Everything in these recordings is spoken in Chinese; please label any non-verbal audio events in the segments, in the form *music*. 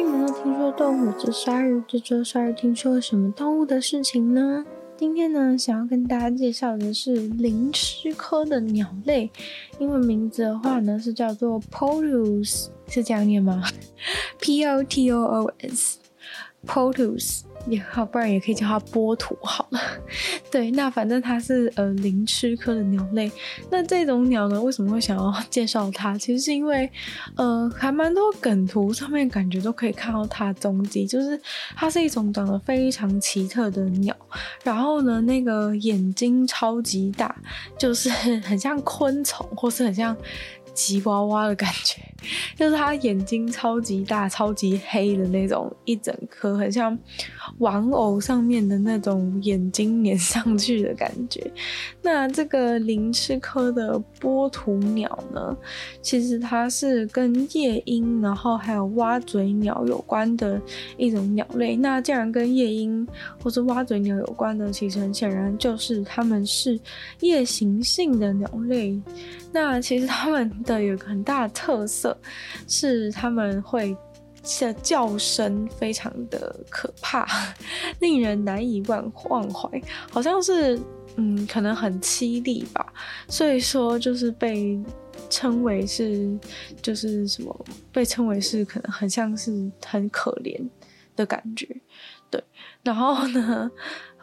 有没有听说动物之鲨鱼，这周鲨鱼听说了什么动物的事情呢？今天呢，想要跟大家介绍的是灵鴟科的鸟类，英文名字的话呢是叫做 Potus，是这样念吗？*laughs* P O T O O S S，Potus。也好，不然也可以叫它波图好了。对，那反正它是呃灵鴟科的鸟类。那这种鸟呢，为什么会想要介绍它？其实是因为呃还蛮多梗图上面感觉都可以看到它踪迹，就是它是一种长得非常奇特的鸟。然后呢，那个眼睛超级大，就是 *laughs* 很像昆虫，或是很像。吉娃娃的感觉，*laughs* 就是它眼睛超级大、超级黑的那种，一整颗很像玩偶上面的那种眼睛粘上去的感觉。那这个灵鴟科的波图鸟呢，其实它是跟夜莺，然后还有蛙嘴鸟有关的一种鸟类。那既然跟夜莺或是蛙嘴鸟有关的，其实很显然就是它们是夜行性的鸟类。那其实他们。的有个很大的特色是，他们会的叫声非常的可怕，*laughs* 令人难以忘忘怀，好像是嗯，可能很凄厉吧，所以说就是被称为是就是什么，被称为是可能很像是很可怜的感觉，然后呢，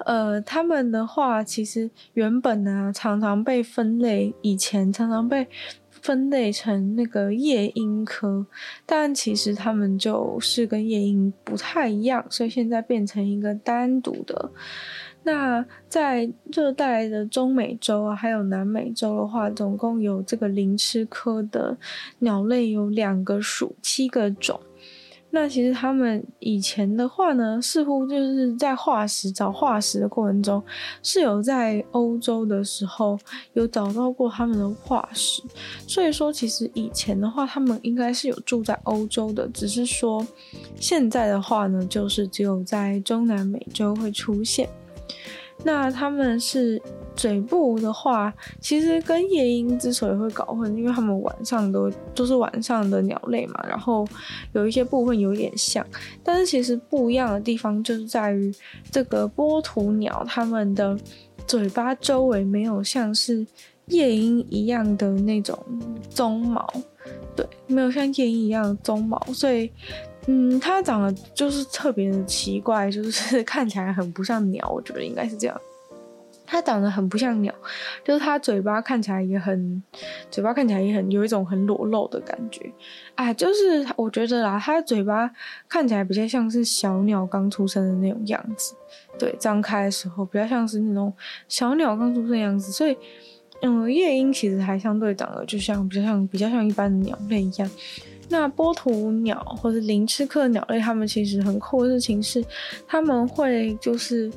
呃，他们的话其实原本呢常常被分类，以前常常被。分类成那个夜莺科，但其实他们就是跟夜莺不太一样，所以现在变成一个单独的。那在热带的中美洲啊，还有南美洲的话，总共有这个灵鴟科的鸟类有两个属，七个种。那其实他们以前的话呢，似乎就是在化石找化石的过程中，是有在欧洲的时候有找到过他们的化石，所以说其实以前的话，他们应该是有住在欧洲的，只是说现在的话呢，就是只有在中南美洲会出现。那他们是嘴部的话，其实跟夜莺之所以会搞混，因为他们晚上都都是晚上的鸟类嘛，然后有一些部分有点像，但是其实不一样的地方就是在于这个波图鸟，它们的嘴巴周围没有像是夜莺一样的那种鬃毛，对，没有像夜莺一样的鬃毛，所以。嗯，它长得就是特别的奇怪，就是 *laughs* 看起来很不像鸟，我觉得应该是这样。它长得很不像鸟，就是它嘴巴看起来也很，嘴巴看起来也很有一种很裸露的感觉。哎，就是我觉得啦，它嘴巴看起来比较像是小鸟刚出生的那种样子，对，张开的时候比较像是那种小鸟刚出生的样子。所以，嗯，夜莺其实还相对长得就像比较像比较像一般的鸟类一样。那波图鸟或者灵鴟科鸟类，它们其实很酷的事情是，他们会就是，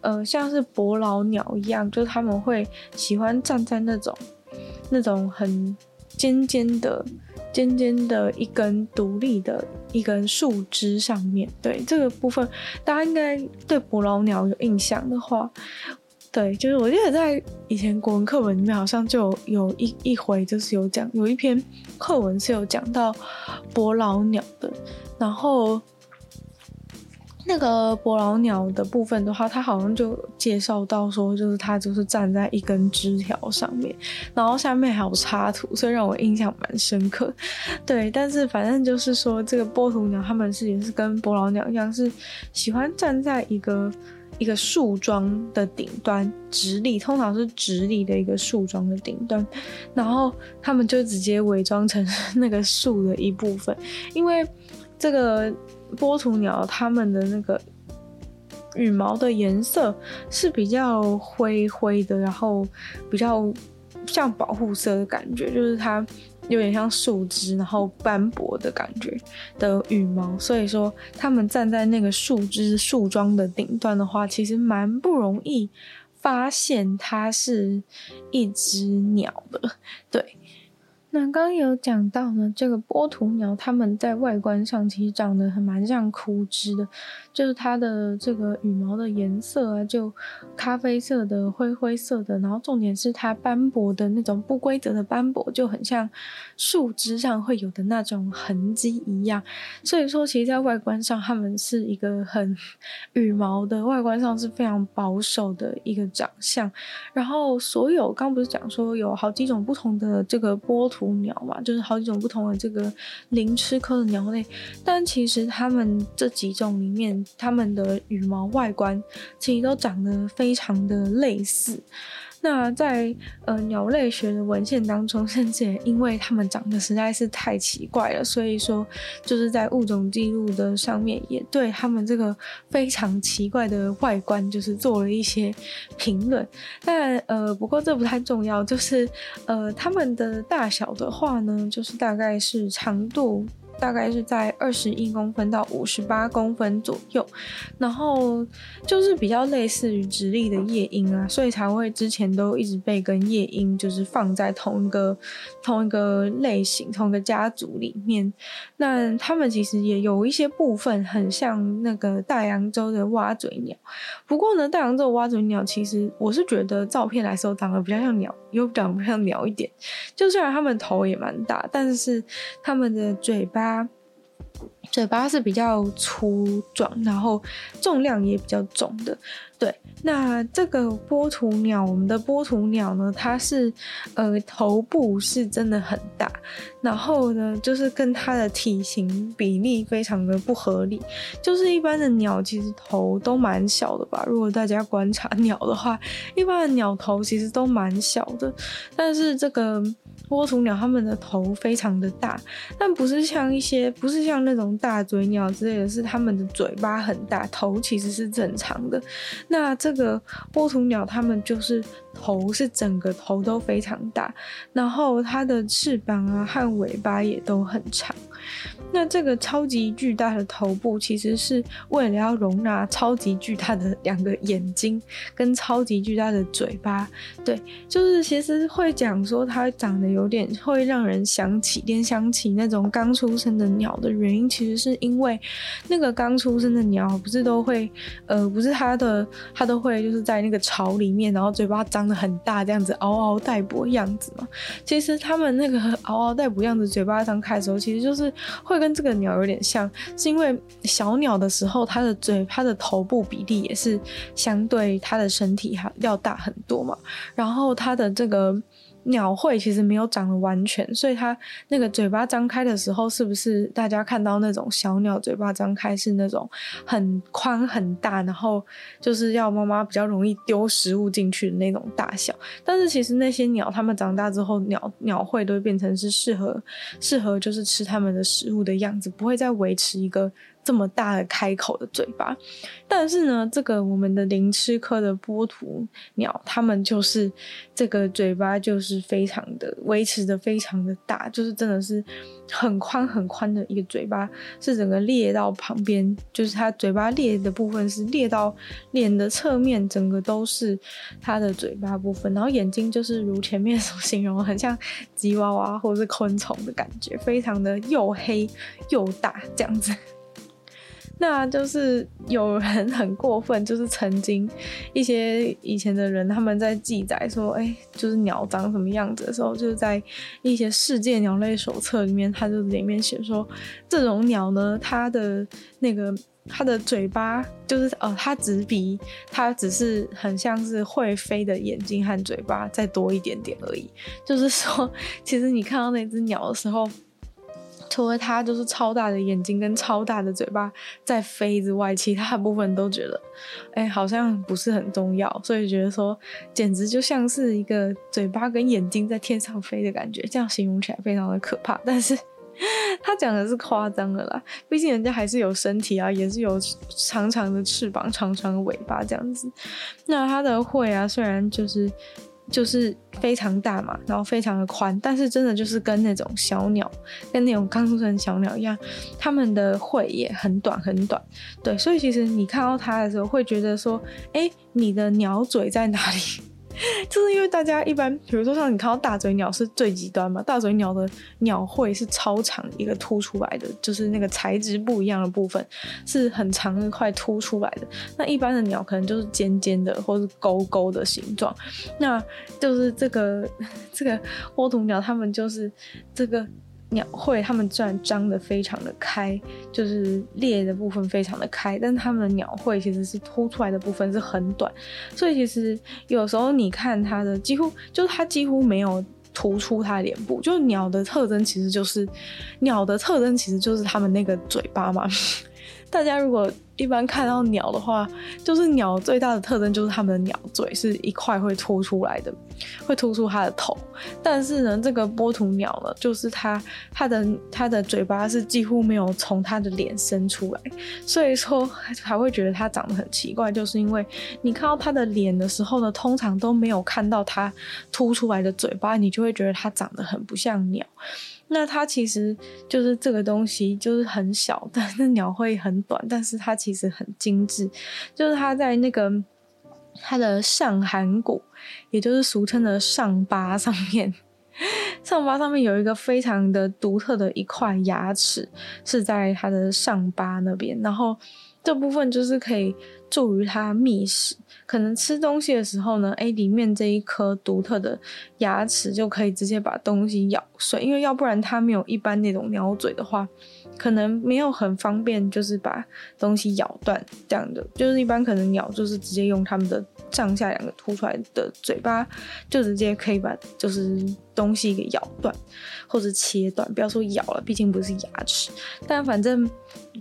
呃，像是伯劳鸟一样，就是他们会喜欢站在那种那种很尖尖的、尖尖的一根独立的一根树枝上面。对，这个部分，大家应该对伯劳鸟有印象的话。对，就是我记得在以前国文课文里面好像就有有一一回，就是有讲有一篇课文是有讲到伯劳鸟的，然后那个伯劳鸟的部分的话，它好像就介绍到说，就是它就是站在一根枝条上面，然后下面还有插图，所以让我印象蛮深刻。对，但是反正就是说，这个波图鸟它们是也是跟伯劳鸟一样，是喜欢站在一个。一个树桩的顶端直立，通常是直立的一个树桩的顶端，然后他们就直接伪装成 *laughs* 那个树的一部分，因为这个波图鸟它们的那个羽毛的颜色是比较灰灰的，然后比较像保护色的感觉，就是它。有点像树枝，然后斑驳的感觉的羽毛，所以说他们站在那个树枝树桩的顶端的话，其实蛮不容易发现它是一只鸟的。对，那刚有讲到呢，这个波图鸟它们在外观上其实长得还蛮像枯枝的，就是它的这个羽毛的颜色啊，就咖啡色的、灰灰色的，然后重点是它斑驳的那种不规则的斑驳，就很像树枝上会有的那种痕迹一样。所以说，其实，在外观上，它们是一个很羽毛的外观上是非常保守的一个长相。然后，所有刚刚不是讲说有好几种不同的这个波图。鸟嘛，就是好几种不同的这个灵吃科的鸟类，但其实它们这几种里面，它们的羽毛外观其实都长得非常的类似。那在呃鸟类学的文献当中，*laughs* 甚至也因为它们长得实在是太奇怪了，所以说就是在物种记录的上面也对它们这个非常奇怪的外观就是做了一些评论。但呃不过这不太重要，就是呃它们的大小的话呢，就是大概是长度。大概是在二十一公分到五十八公分左右，然后就是比较类似于直立的夜莺啊，所以才会之前都一直被跟夜莺就是放在同一个同一个类型、同一个家族里面。那它们其实也有一些部分很像那个大洋洲的蛙嘴鸟，不过呢，大洋洲的蛙嘴鸟其实我是觉得照片来说长得比较像鸟，又长得比较像鸟一点。就虽然它们头也蛮大，但是它们的嘴巴。它嘴巴是比较粗壮，然后重量也比较重的。对，那这个波图鸟，我们的波图鸟呢，它是呃头部是真的很大，然后呢，就是跟它的体型比例非常的不合理。就是一般的鸟其实头都蛮小的吧？如果大家观察 *laughs* 鸟的话，一般的鸟头其实都蛮小的，但是这个。波图鸟它们的头非常的大，但不是像一些，不是像那种大嘴鸟之类的，是它们的嘴巴很大，头其实是正常的。那这个波图鸟它们就是头是整个头都非常大，然后它的翅膀啊和尾巴也都很长。那这个超级巨大的头部，其实是为了要容纳超级巨大的两个眼睛跟超级巨大的嘴巴。对，就是其实会讲说它长得有点会让人想起联想起那种刚出生的鸟的原因，其实是因为那个刚出生的鸟不是都会，呃，不是它的它都会就是在那个巢里面，然后嘴巴张得很大，这样子嗷嗷待哺样子嘛。其实它们那个 *laughs* 嗷嗷待哺样子，嘴巴张开的时候，其实就是。会跟这个鸟有点像，是因为小鸟的时候，它的嘴、它的头部比例也是相对它的身体还要大很多嘛，然后它的这个。鸟喙其实没有长得完全，所以它那个嘴巴张开的时候，是不是大家看到那种小鸟嘴巴张开是那种很宽很大，然后就是要妈妈比较容易丢食物进去的那种大小？但是其实那些鸟，它们长大之后，鸟鸟喙都会变成是适合适合就是吃它们的食物的样子，不会再维持一个。这么大的开口的嘴巴，但是呢，这个我们的灵鴟科的波图鸟，它们就是这个嘴巴就是非常的维持的非常的大，就是真的是很宽很宽的一个嘴巴，是整个裂到旁边，就是它嘴巴裂的部分是裂到脸的侧面，整个都是它的嘴巴部分，然后眼睛就是如前面所形容，很像吉娃娃或者是昆虫的感觉，非常的又黑又大这样子。那就是有人很过分，就是曾经一些以前的人他们在记载说，哎、就是鸟长什么样子的时候，就是在一些世界鸟类手册里面，它就里面写说，这种鸟呢，它的那个它的嘴巴就是呃，它只比它只是很像是会飞的眼睛和嘴巴再多一点点而已。就是说，其实你看到那只鸟的时候。除了它就是超大的眼睛跟超大的嘴巴在飞之外，其他部分都觉得，哎、欸，好像不是很重要，所以觉得说，简直就像是一个嘴巴跟眼睛在天上飞的感觉，这样形容起来非常的可怕。但是 *laughs* 他讲的是夸张的啦，毕竟人家还是有身体啊，也是有长长的翅膀、长长的尾巴这样子。那他的喙啊，虽然就是。就是非常大嘛，然后非常的宽，但是真的就是跟那种小鸟，跟那种刚出生的小鸟一样，它们的喙也很短很短，对，所以其实你看到它的时候会觉得说，哎，你的鸟嘴在哪里？*laughs* 就是因为大家一般，比如说像你看到大嘴鸟是最极端嘛，大嘴鸟的鸟喙是超长一个凸出来的，就是那个材质不一样的部分是很长一块凸出来的。那一般的鸟可能就是尖尖的或是勾勾的形状，那就是这个 *laughs* 这个窝头鸟，它们就是这个。鸟喙，它们虽然张得非常的开，就是裂的部分非常的开，但它们的鸟喙其实是凸出来的部分是很短，所以其实有时候你看它的几乎就是它几乎没有突出它脸部，就是鸟的特征其实就是鸟的特征其实就是它们那个嘴巴嘛。大家如果一般看到鸟的话，就是鸟最大的特征就是它们的鸟嘴是一块会凸出来的，会突出它的头。但是呢，这个波图鸟呢，就是它它的它的嘴巴是几乎没有从它的脸伸出来，所以说还会觉得它长得很奇怪，就是因为你看到它的脸的时候呢，通常都没有看到它凸出来的嘴巴，你就会觉得它长得很不像鸟。那它其实就是这个东西，就是很小 *laughs* 但是鸟喙很短，但是它其实很精致，就是它在那个它的上颌骨，也就是俗称的上巴上面，上巴上面有一个非常的独特的一块牙齿，是在它的上巴那边，然后这部分就是可以助于它觅食。可能吃东西的时候呢，哎，里面这一颗独特的牙齿就可以直接把东西咬碎，因为要不然它没有一般那种鸟嘴的话，可能没有很方便，就是把东西咬断这样的。就是一般可能鸟就是直接用它们的上下两个凸出来的嘴巴，就直接可以把就是东西给咬断或者切断。不要说咬了，毕竟不是牙齿，但反正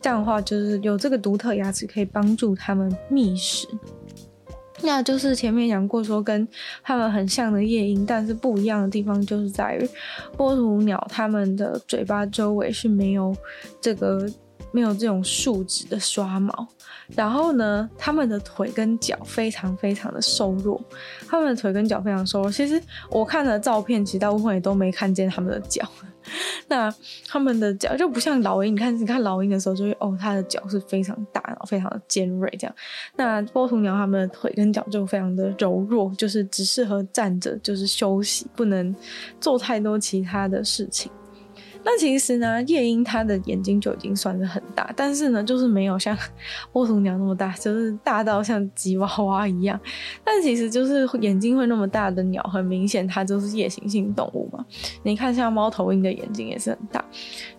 这样的话，就是有这个独特牙齿可以帮助它们觅食。那就是前面讲过，说跟它们很像的夜莺，但是不一样的地方就是在于波图鸟，它们的嘴巴周围是没有这个没有这种树脂的刷毛，然后呢，它们的腿跟脚非常非常的瘦弱，它们的腿跟脚非常瘦弱。其实我看的照片，其实大部分也都没看见它们的脚。那他们的脚就不像老鹰，你看，你看老鹰的时候就会哦，它的脚是非常大，然后非常的尖锐这样。那波图鸟它们的腿跟脚就非常的柔弱，就是只适合站着，就是休息，不能做太多其他的事情。那其实呢，夜莺它的眼睛就已经算是很大，但是呢，就是没有像波图鸟那么大，就是大到像吉娃娃一样。但其实就是眼睛会那么大的鸟，很明显它就是夜行性动物嘛。你看，像猫头鹰的眼睛也是很大，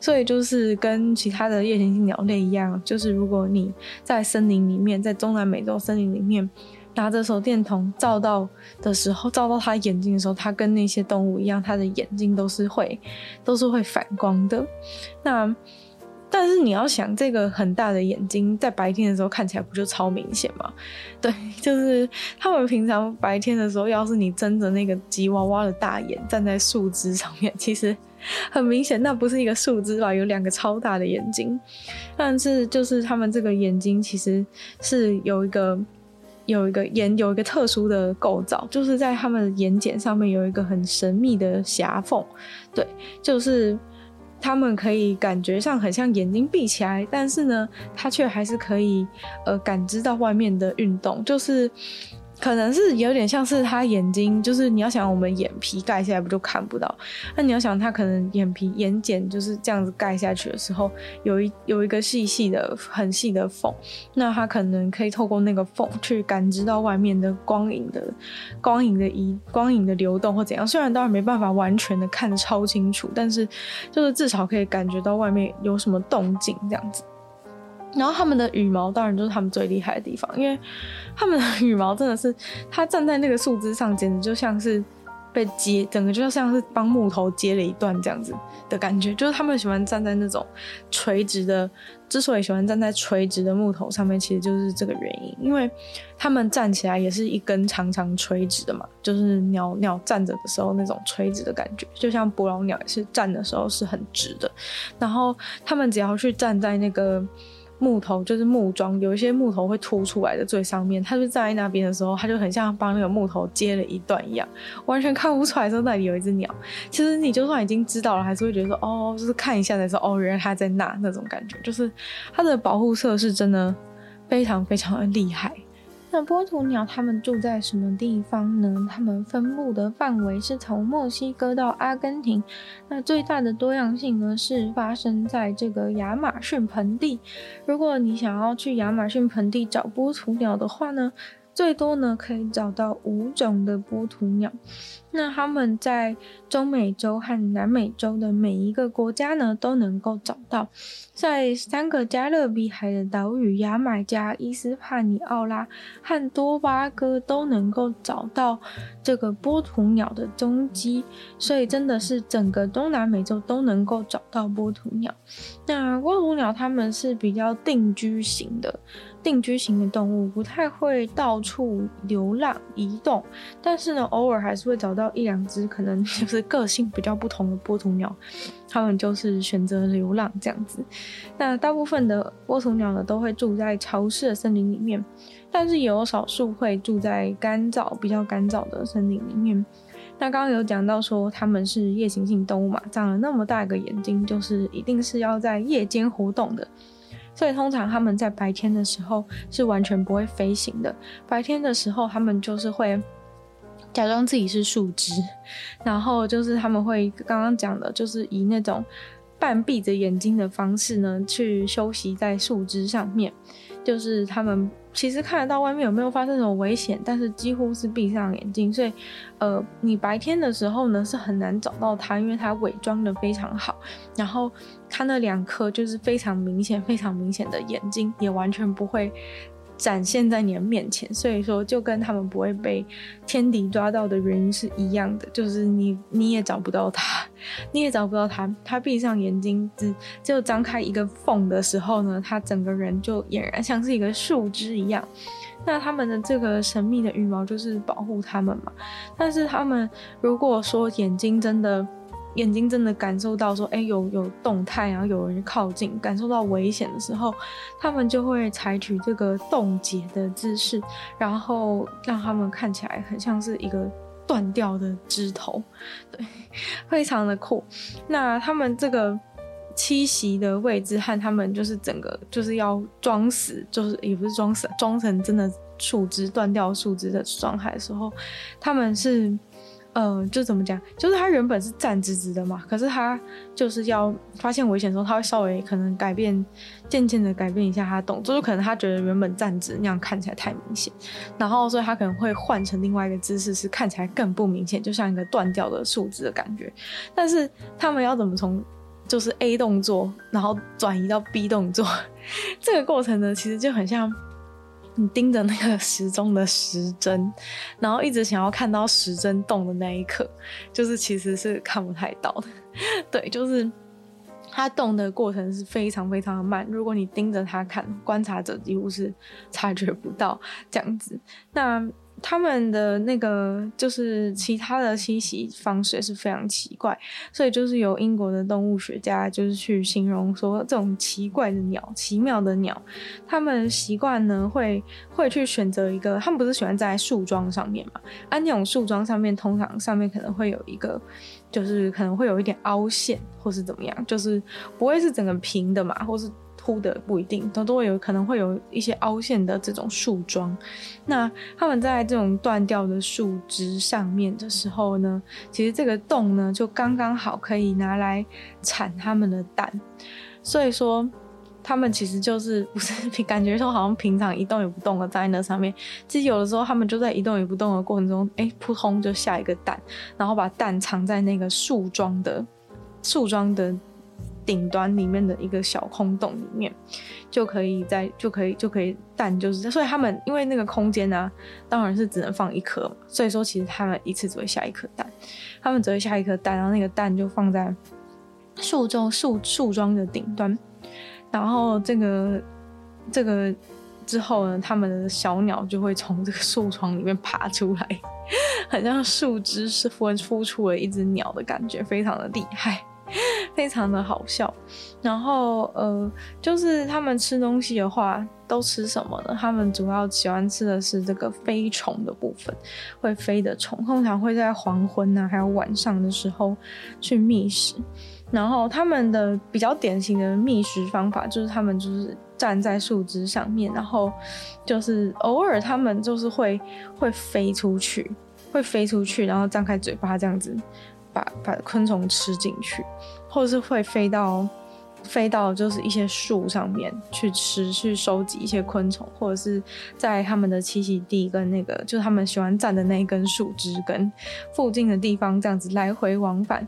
所以就是跟其他的夜行性鸟类一样，就是如果你在森林里面，在中南美洲森林里面。拿着手电筒照到的时候，照到他眼睛的时候，他跟那些动物一样，他的眼睛都是会，都是会反光的。那但是你要想，这个很大的眼睛在白天的时候看起来不就超明显吗？*laughs* 对，就是他们平常白天的时候，要是你睁着那个吉娃娃的大眼站在树枝上面，*laughs* 其实很明显，那不是一个树枝吧？有两个超大的眼睛。但是就是他们这个眼睛其实是有一个。有一个眼有一个特殊的构造，就是在他们眼睑上面有一个很神秘的狭缝，对，就是他们可以感觉上很像眼睛闭起来，但是呢，它却还是可以呃感知到外面的运动，就是。可能是有点像是他眼睛，就是你要想我们眼皮盖下来不就看不到？那你要想他可能眼皮眼睑就是这样子盖下去的时候，有一有一个细细的很细的缝，那他可能可以透过那个缝去感知到外面的光影的光影的移光影的流动或怎样。虽然当然没办法完全的看得超清楚，但是就是至少可以感觉到外面有什么动静这样子。然后他们的羽毛当然就是他们最厉害的地方，因为他们的羽毛真的是，他站在那个树枝上，简直就像是被接，整个就像是帮木头接了一段这样子的感觉。就是他们喜欢站在那种垂直的，之所以喜欢站在垂直的木头上面，其实就是这个原因，因为他们站起来也是一根长长垂直的嘛，就是鸟鸟站着的时候那种垂直的感觉，就像伯劳鸟也是站的时候是很直的。然后他们只要去站在那个。木头就是木桩，有一些木头会凸出来的最上面，他就站在那边的时候，他就很像帮那个木头接了一段一样，完全看不出来说那里有一只鸟。其实你就算已经知道了，还是会觉得说哦，就是看一下的时候哦，原来它在那那种感觉，就是它的保护色是真的非常非常的厉害。那波图鸟它们住在什么地方呢？它们分布的范围是从墨西哥到阿根廷。那最大的多样性呢，是发生在这个亚马逊盆地。如果你想要去亚马逊盆地找波图鸟的话呢，最多呢可以找到五种的波图鸟。那他们在中美洲和南美洲的每一个国家呢，都能够找到。在三个加勒比海的岛屿——牙买加、伊斯帕尼奥拉和多巴哥，都能够找到这个波图鸟的踪迹。所以，真的是整个东南美洲都能够找到波图鸟。那波图鸟它们是比较定居型的。定居型的动物不太会到处流浪移动，但是呢，偶尔还是会找到一两只可能 *laughs* 就是个性比较不同的波图鸟，它们就是选择流浪这样子。那大部分的波图鸟呢，都会住在潮湿的森林里面，但是也有少数会住在干燥、比较干燥的森林里面。那刚刚有讲到说它们是夜行性动物嘛，长了那么大个眼睛，就是一定是要在夜间活动的。所以通常他们在白天的时候是完全不会飞行的。白天的时候，他们就是会假装自己是树枝，然后就是他们会刚刚讲的，就是以那种半闭着眼睛的方式呢，去休息在树枝上面，就是他们。其实看得到外面有没有发生什么危险，但是几乎是闭上眼睛，所以，呃，你白天的时候呢是很难找到它，因为它伪装得非常好。然后它那两颗就是非常明显、非常明显的眼睛，也完全不会。展现在你的面前，所以说就跟他们不会被天敌抓到的原因是一样的，就是你你也找不到他，*laughs* 你也找不到他。他闭上眼睛只就张开一个缝的时候呢，他整个人就俨然像是一个树枝一样。那他们的这个神秘的羽毛就是保护他们嘛。但是他们如果说眼睛真的。眼睛真的感受到说，哎、有有动态，然后有人靠近，感受到危险的时候，他们就会采取这个冻结的姿势，然后让他们看起来很像是一个断掉的枝头，对，*laughs* 非常的酷。那他们这个栖息的位置和他们就是整个就是要装死，就是也不是装死，装成真的树枝断掉树枝的状态的时候，他们是。嗯、就怎么讲？就是他原本是站直直的嘛，可是他就是要发现危险的时候，他会稍微可能改变，渐渐的改变一下他的动作，就可能他觉得原本站直那样看起来太明显，然后所以他可能会换成另外一个姿势，是看起来更不明显，就像一个断掉的树枝的感觉。但是他们要怎么从就是 A 动作，然后转移到 B 动作，*laughs* 这个过程呢，其实就很像。你盯着那个时钟的时针，*laughs* 然后一直想要看到时针动的那一刻，就是其实是看不太到的。*laughs* 对，就是它动的过程是非常非常的慢。如果你盯着它看，观察者几乎是察觉不到这样子。那。他们的那个就是其他的栖息方式也是非常奇怪，所以就是有英国的动物学家就是去形容说，这种奇怪的鸟、奇妙的鸟，他们习惯呢会会去选择一个，他们不是喜欢在树桩上面嘛？啊，那种树桩上面通常上面可能会有一个，就是可能会有一点凹陷或是怎么样，就是不会是整个平的嘛，或是。凸的不一定，都都会有可能会有一些凹陷的这种树桩。那他们在这种断掉的树枝上面的时候呢，其实这个洞呢就刚刚好可以拿来产他们的蛋。所以说，他们其实就是 *laughs* 不是感觉说好像平常一动也不动的在那上面，其实有的时候他们就在一动也不动的过程中，哎，扑通就下一个蛋，然后把蛋藏在那个树桩的树桩的。顶端里面的一个小空洞里面，就可以在就可以就可以蛋就是，所以他们因为那个空间呢、当然是只能放一颗嘛，所以说其实他们一次只会下一颗蛋，他们只会下一颗蛋，然后那个蛋就放在树中树树桩的顶端，然后这个这个之后呢，他们的小鸟就会从这个树桩里面爬出来，*laughs* 很像树枝是孵孵出了一只鸟的感觉，非常的厉害。非常的好笑。然后呃，就是他们吃东西的话，都吃什么呢？他们主要喜欢吃的是这个飞虫的部分，会飞的虫，通常会在黄昏啊，还有晚上的时候去觅食。然后他们的比较典型的觅食方法，就是他们就是站在树枝上面，然后就是偶尔他们就是会会飞出去，会飞出去，然后张开嘴巴这样子把把昆虫吃进去，或者是会飞到飞到就是一些树上面去吃，去收集一些昆虫，或者是在他们的栖息地跟那个就是他们喜欢站的那一根树枝跟附近的地方这样子来回往返。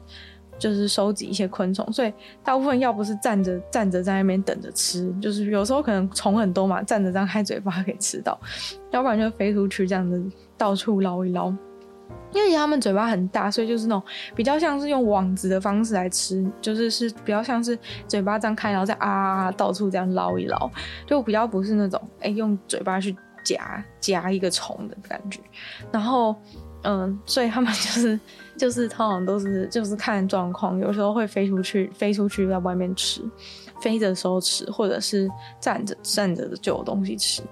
就是收集一些昆虫，所以大部分要不是站着站着在那边等着吃，就是有时候可能虫很多嘛，站着张开嘴巴可以吃到，要不然就飞出去这样子到处捞一捞。因为他们嘴巴很大，所以就是那种比较像是用网子的方式来吃，就是是比较像是嘴巴张开，然后再啊，到处这样捞一捞，就比较不是那种哎、用嘴巴去夹夹一个虫的感觉，然后。嗯，所以他们就是 *laughs* 就是通常都是就是看状况，有时候会飞出去，飞出去在外面吃，飞的时候吃，或者是站着站着的就有东西吃。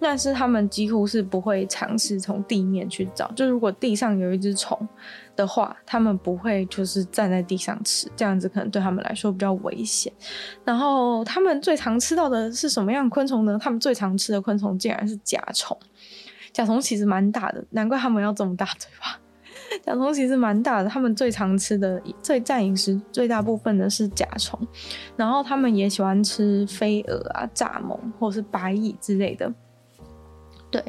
但是他们几乎是不会尝试从地面去找，就如果地上有一只虫的话，他们不会就是站在地上吃，这样子可能对他们来说比较危险。然后他们最常吃到的是什么样昆虫呢？他们最常吃的昆虫竟然是甲虫。甲虫其实蛮大的，难怪他们要这么大嘴巴。甲虫其实蛮大的，他们最常吃的、最占饮食最大部分的是甲虫，然后他们也喜欢吃飞蛾啊、蚱蜢或是白蚁之类的。对，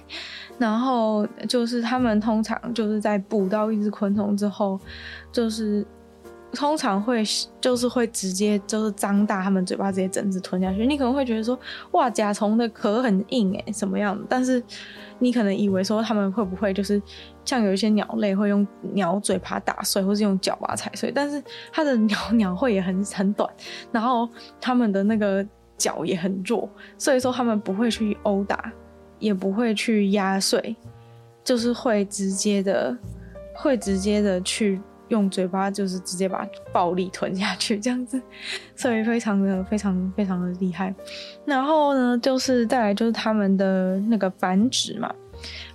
然后就是他们通常就是在捕到一只昆虫之后，就是。通常会就是会直接就是张大他们嘴巴，直接整只吞下去。你可能会觉得说，哇，甲虫的壳很硬诶、欸，什么样的？但是你可能以为说他们会不会就是像有一些鸟类会用鸟嘴把它打碎，或是用脚把它踩碎？但是它的鸟 *laughs* 鸟喙也很很短，然后他们的那个脚也很弱，所以说他们不会去殴打，也不会去压碎，就是会直接的，会直接的去。用嘴巴就是直接把暴力吞下去，这样子，所以非常的非常非常的厉害。然后呢，就是再来就是他们的那个繁殖嘛。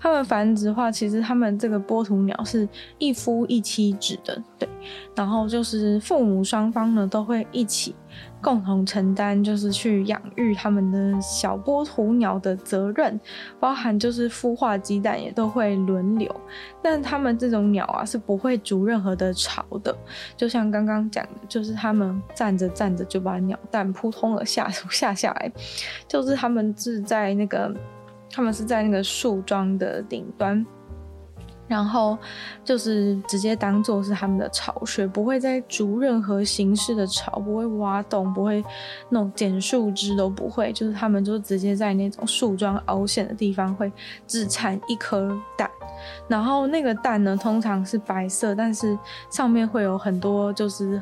他们繁殖的话，其实他们这个波图鸟是一夫一妻制的，对。然后就是父母双方呢都会一起共同承担，就是去养育他们的小波图鸟的责任，包含就是孵化鸡蛋也都会轮流。但他们这种鸟啊是不会筑任何的巢的，就像刚刚讲的，就是他们站着站着就把鸟蛋扑通的下下下来，就是他们是在那个。他们是在那个树桩的顶端，然后就是直接当做是他们的巢穴，不会再筑任何形式的巢，不会挖洞，不会弄剪树枝都不会，就是他们就直接在那种树桩凹陷的地方会只产一颗蛋，然后那个蛋呢通常是白色，但是上面会有很多就是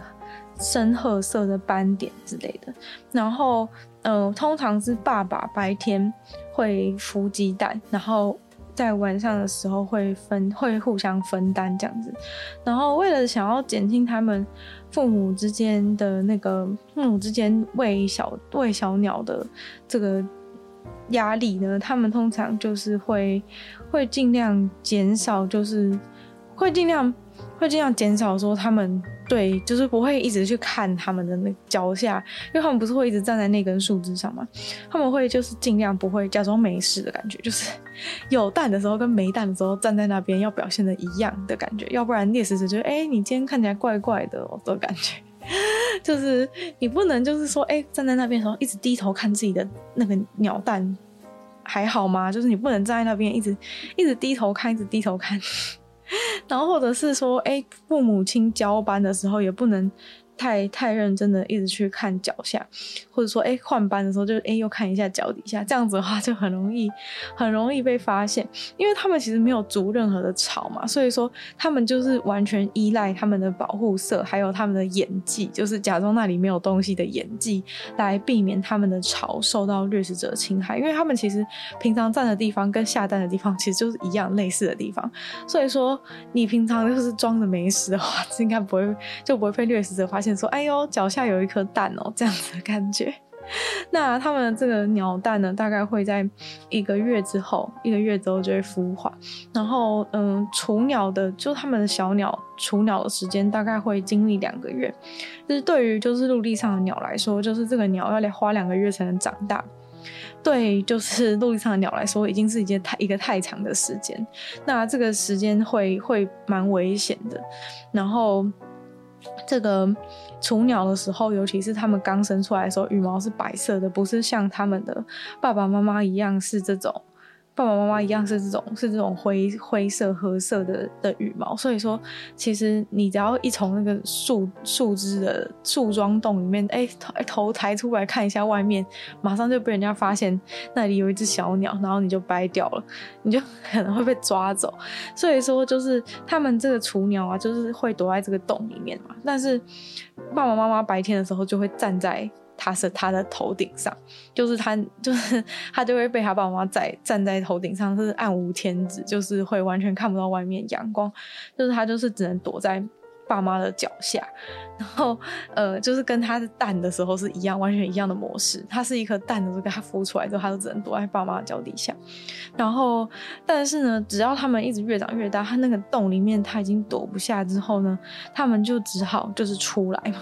深褐色的斑点之类的，然后。呃，通常是爸爸白天会孵鸡蛋，然后在晚上的时候会分，会互相分担这样子。然后为了想要减轻他们父母之间的那个父母之间喂小喂小鸟的这个压力呢，他们通常就是会会尽量减少，就是会尽量会尽量减少说他们。对，就是不会一直去看他们的那脚下，因为他们不是会一直站在那根树枝上吗？他们会就是尽量不会假装没事的感觉，就是 *laughs* 有蛋的时候跟没蛋的时候站在那边要表现的一样的感觉，要不然猎食者觉得哎，你今天看起来怪怪的哦的感觉，*laughs* 就是你不能就是说哎，站在那边的时候一直低头看自己的那个鸟蛋还好吗？就是你不能站在那边一直一直低头看，一直低头看。然后或者是说，哎，父母亲交班的时候也不能。太太认真的一直去看脚下，或者说，哎，换班的时候就哎又看一下脚底下，这样子的话就很容易很容易被发现，因为他们其实没有筑任何的巢嘛，所以说他们就是完全依赖他们的保护色，还有他们的演技，就是假装那里没有东西的演技，来避免他们的巢受到掠食者侵害，因为他们其实平常站的地方跟下蛋的地方其实就是一样类似的地方，所以说你平常就是装着没事的话，应该不会就不会被掠食者发现。现说，哎呦，脚下有一颗蛋哦，*laughs* 这样子的感觉。*laughs* 那他们这个鸟蛋呢，大概会在一个月之后，一个月之后就会孵化。然后，嗯，雏鸟的，就他们的小鸟雏鸟的时间大概会经历两个月。就是对于就是陆地上的鸟来说，就是这个鸟要花两个月才能长大。对，就是陆地上的鸟来说，已经是一件太一个太长的时间。那这个时间会会蛮危险的。然后。这个雏鸟的时候，尤其是它们刚生出来的时候，羽毛是白色的，不是像它们的爸爸妈妈一样是这种。爸爸妈妈一样是这种，是这种灰灰色、褐色的的羽毛，所以说，其实你只要一从那个树树枝的树桩洞里面，哎、头抬出来看一下外面，马上就被人家发现那里有一只小鸟，然后你就掰掉了，你就可能会被抓走。所以说，就是他们这个雏鸟啊，就是会躲在这个洞里面嘛，但是爸爸妈妈白天的时候就会站在。他是他的头顶上，就是他，就是 *laughs* 他就会被他爸爸妈妈在站在头顶上，是暗无天日，就是会完全看不到外面阳光，就是他就是只能躲在爸妈的脚下，然后呃，就是跟他的蛋的时候是一样，完全一样的模式。他是一颗蛋的时候，给他孵出来之后，他就只能躲在爸妈的脚底下。然后，但是呢，只要他们一直越长越大，他那个洞里面他已经躲不下之后呢，他们就只好就是出来嘛。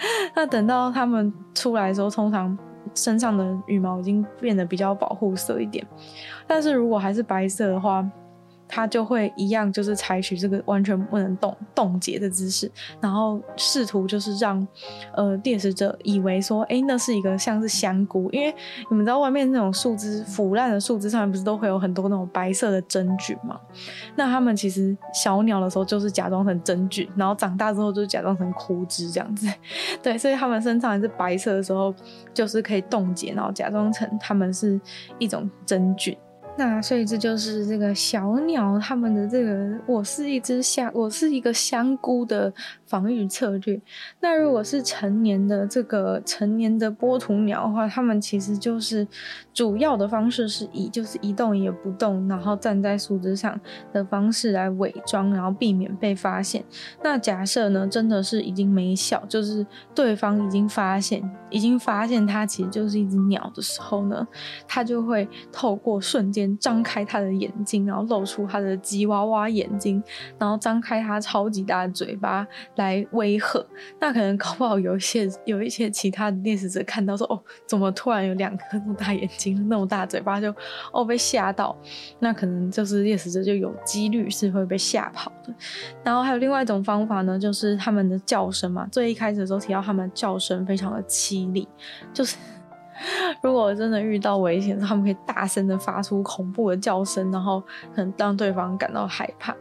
*laughs* 那等到它们出来的时候，通常身上的羽毛已经变得比较保护色一点，但是如果还是白色的话。他就会一样，就是采取这个完全不能冻冻结的姿势，然后试图就是让呃猎食者以为说，哎，那是一个像是香菇，因为你们知道外面那种树枝腐烂的树枝上面不是都会有很多那种白色的真菌吗？那他们其实小鸟的时候就是假装成真菌，然后长大之后就假装成枯枝这样子，*laughs* 对，所以他们身上还是白色的时候，就是可以冻结，然后假装成他们是一种真菌。那所以这就是这个小鸟它们的这个，我是一只香，我是一个香菇的防御策略。那如果是成年的这个成年的波图鸟的话，它们其实就是主要的方式是以就是一动也不动，然后站在树枝上的方式来伪装，然后避免被发现。那假设呢，真的是已经没效，就是对方已经发现，已经发现它其实就是一只鸟的时候呢，它就会透过瞬间。张开它的眼睛，然后露出它的吉娃娃眼睛，然后张开它超级大的嘴巴来威吓。那可能搞不好有一些有一些其他的猎食者看到说，哦，怎么突然有两颗那么大眼睛、那么大嘴巴就，哦被吓到。那可能就是猎食者就有几率是会被吓跑的。然后还有另外一种方法呢，就是他们的叫声嘛。最一开始的时候提到他们叫声非常的凄厉，就是。*laughs* 如果真的遇到危险，他们可以大声的发出恐怖的叫声，然后可能让对方感到害怕。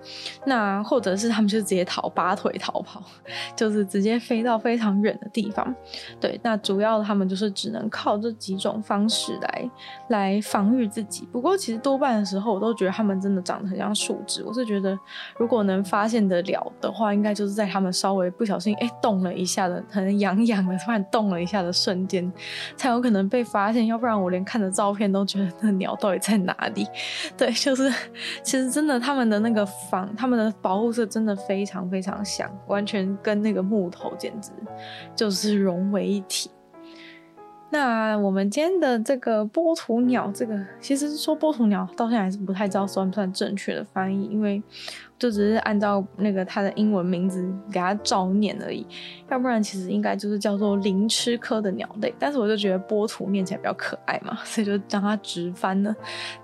那或者是他们就直接逃，拔腿逃跑，*laughs* 就是直接飞到非常远的地方。对，那主要他们就是只能靠这几种方式来来防御自己。不过其实多半的时候，我都觉得他们真的长得很像树枝。我是觉得，如果能发现得了的话，应该就是在他们稍微不小心哎动了一下的，可能痒痒的突然动了一下的瞬间，才有可能。被发现，要不然我连看的照片都觉得那鸟到底在哪里？*laughs* 对，就是其实真的，他们的那个防，他们的保护色真的非常非常像，完全跟那个木头简直就是融为一体。那我们今天的这个波图鸟，这个其实说波图鸟到现在还是不太知道算不算正确的翻译，因为。就只是按照那个它的英文名字给它照念而已，要不然其实应该就是叫做灵吃科的鸟类。但是我就觉得波图念起来比较可爱嘛，*laughs* 所以就将它直翻了。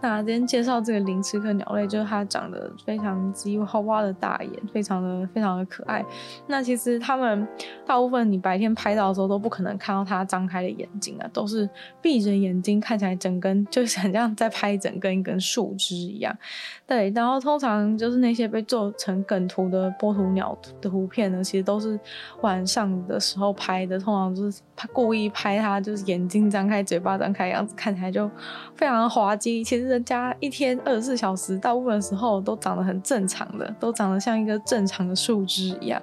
那今天介绍这个灵吃科鸟类，就是它长得非常吉娃娃的大眼，非常的非常的可爱。那其实它们大部分你白天拍到的时候都不可能看到它张开的眼睛啊，都是闭着眼睛，看起来整根就是很像在拍整根一根树枝一样。对，然后通常就是那些被做成梗图的波图鸟的图片呢，其实都是晚上的时候拍的，通常就是他故意拍它，就是眼睛张开、嘴巴张开样子，看起来就非常的滑稽。其实人家一天二十四小时，大部分时候都长得很正常的，都长得像一个正常的树枝一样。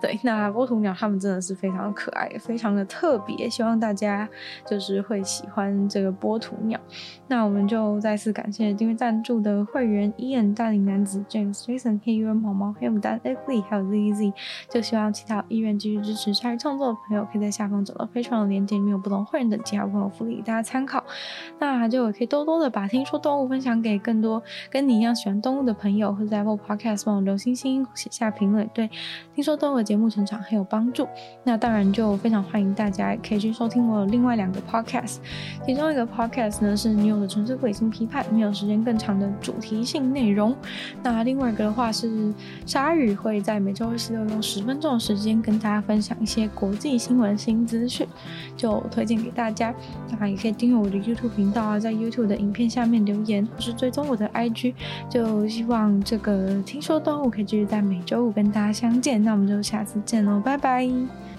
对，那波图鸟它们真的是非常的可爱，非常的特别，希望大家就是会喜欢这个波图鸟。那我们就再次感谢订阅赞助的会员 Ian 大龄男子 James Jason。Alan、黑羽毛毛、黑牡丹、Ugly，还有 ZZ。就希望其他有意愿继续支持鲨鱼创作的朋友，可以在下方找到非常的链接，里面有不同会员等级还有不同福利，大家参考。那就也可以多多的把听说动物分享给更多跟你一样喜欢动物的朋友，或者在 Apple Podcast 帮我留星星、写下评论，对听说动物的节目成长很有帮助。那当然就非常欢迎大家可以去收听我另外两个 Podcast，其中一个 Podcast 呢是女友的纯粹理性批判，没有时间更长的主题性内容。那另外一个的话是鲨鱼会在每周二、十、六用十分钟的时间跟大家分享一些国际新闻新资讯，就推荐给大家。那也可以订阅我的 YouTube 频道啊，在 YouTube 的影片下面留言，或是追踪我的 IG。就希望这个听说动物可以继续在每周五跟大家相见。那我们就下次见喽，拜拜。